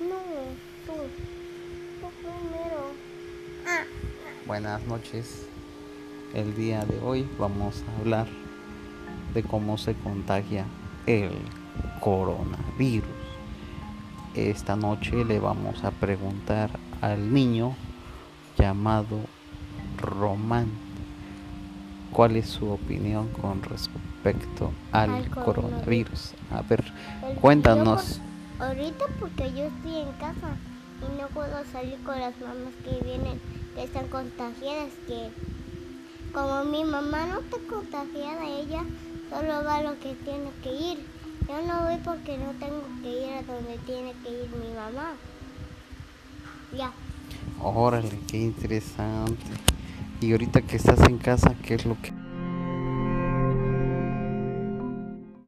No, tú. Tú primero. Ah, Buenas noches. El día de hoy vamos a hablar de cómo se contagia el coronavirus. Esta noche le vamos a preguntar al niño llamado Román cuál es su opinión con respecto al, Al coronavirus. A ver, el- cuéntanos. por- ahorita porque yo estoy en casa y no puedo salir con las mamás que vienen, que están contagiadas, que como mi mamá no está contagiada, ella solo va a lo que tiene que ir. Yo no voy porque no tengo que ir a donde tiene que ir mi mamá. Ya. Órale, qué interesante. Y ahorita que estás en casa, ¿qué es lo que